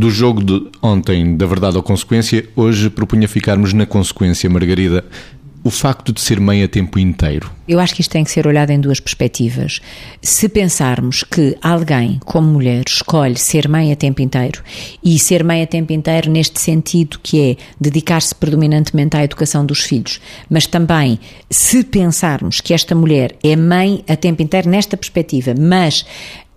Do jogo de ontem, da verdade ou consequência, hoje propunha ficarmos na consequência, Margarida. O facto de ser mãe a tempo inteiro. Eu acho que isto tem que ser olhado em duas perspectivas. Se pensarmos que alguém, como mulher, escolhe ser mãe a tempo inteiro, e ser mãe a tempo inteiro neste sentido que é dedicar-se predominantemente à educação dos filhos, mas também se pensarmos que esta mulher é mãe a tempo inteiro nesta perspectiva, mas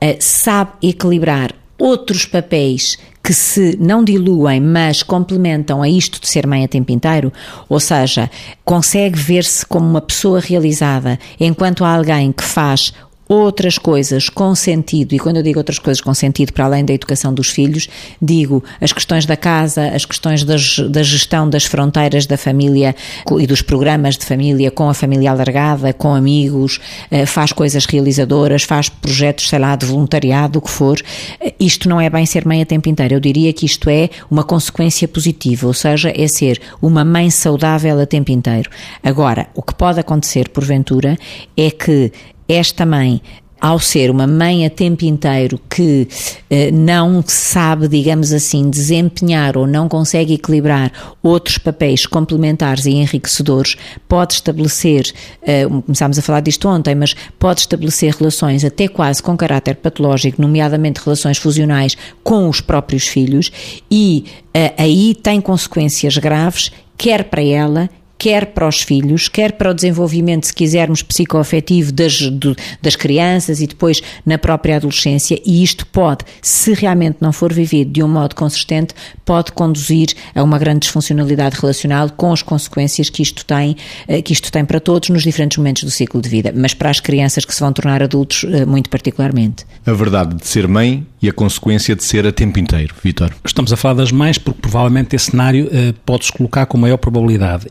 uh, sabe equilibrar outros papéis que se não diluem, mas complementam a isto de ser mãe a tempo inteiro, ou seja, consegue ver-se como uma pessoa realizada enquanto há alguém que faz outras coisas com sentido, e quando eu digo outras coisas com sentido para além da educação dos filhos, digo as questões da casa, as questões das, da gestão das fronteiras da família e dos programas de família com a família alargada, com amigos, eh, faz coisas realizadoras, faz projetos, sei lá, de voluntariado, o que for. Eh, isto não é bem ser mãe a tempo inteiro. Eu diria que isto é uma consequência positiva, ou seja, é ser uma mãe saudável a tempo inteiro. Agora, o que pode acontecer, porventura, é que esta mãe ao ser uma mãe a tempo inteiro que eh, não sabe, digamos assim, desempenhar ou não consegue equilibrar outros papéis complementares e enriquecedores, pode estabelecer, eh, começámos a falar disto ontem, mas pode estabelecer relações até quase com caráter patológico, nomeadamente relações fusionais com os próprios filhos, e eh, aí tem consequências graves, quer para ela, quer para os filhos, quer para o desenvolvimento, se quisermos, psicoafetivo das, do, das crianças e depois na própria adolescência, e isto pode, se realmente não for vivido de um modo consistente, pode conduzir a uma grande disfuncionalidade relacional com as consequências que isto tem, eh, que isto tem para todos nos diferentes momentos do ciclo de vida, mas para as crianças que se vão tornar adultos, eh, muito particularmente. A verdade de ser mãe e a consequência de ser a tempo inteiro, Vitor. Estamos a falar das mães porque provavelmente esse cenário uh, pode-se colocar com maior probabilidade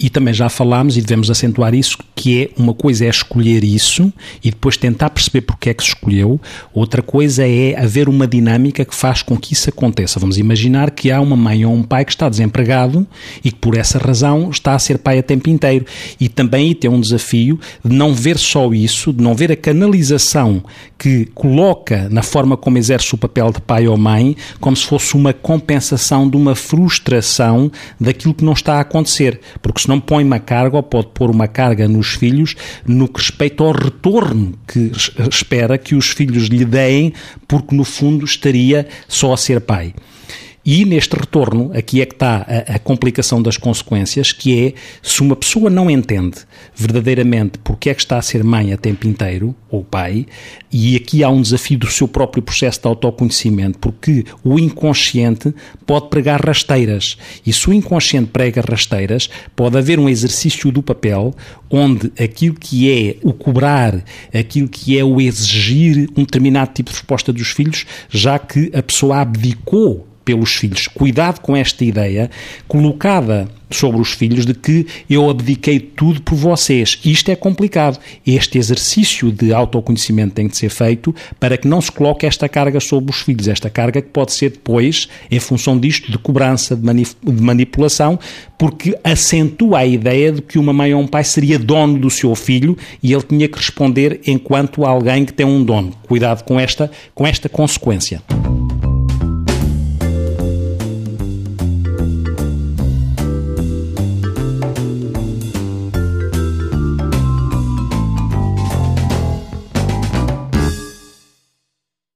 e também já falámos e devemos acentuar isso, que é uma coisa é escolher isso e depois tentar perceber porque é que se escolheu, outra coisa é haver uma dinâmica que faz com que isso aconteça. Vamos imaginar que há uma mãe ou um pai que está desempregado e que por essa razão está a ser pai a tempo inteiro. E também tem um desafio de não ver só isso, de não ver a canalização que coloca na forma como exerce o papel de pai ou mãe como se fosse uma compensação de uma frustração daquilo que não está a acontecer. Porque se não põe uma carga ou pode pôr uma carga nos filhos no que respeita ao retorno que espera que os filhos lhe deem, porque no fundo estaria só a ser pai. E neste retorno, aqui é que está a, a, complicação das consequências, que é se uma pessoa não entende verdadeiramente porque é que está a ser mãe a tempo inteiro, ou pai, e aqui há um desafio do seu próprio processo de autoconhecimento, porque o inconsciente pode pregar rasteiras. E se o inconsciente prega rasteiras, pode haver um exercício do papel onde aquilo que é o cobrar, aquilo que é o exigir um determinado tipo de resposta dos filhos, já que a pessoa abdicou pelos filhos. Cuidado com esta ideia colocada sobre os filhos de que eu abdiquei tudo por vocês. Isto é complicado. Este exercício de autoconhecimento tem de ser feito para que não se coloque esta carga sobre os filhos. Esta carga que pode ser depois, em função disto, de cobrança, de, de manipulação, porque acentua a ideia de que uma mãe ou um pai seria dono do seu filho e ele tinha que responder enquanto alguém que tem um dono. Cuidado com esta, com esta consequência.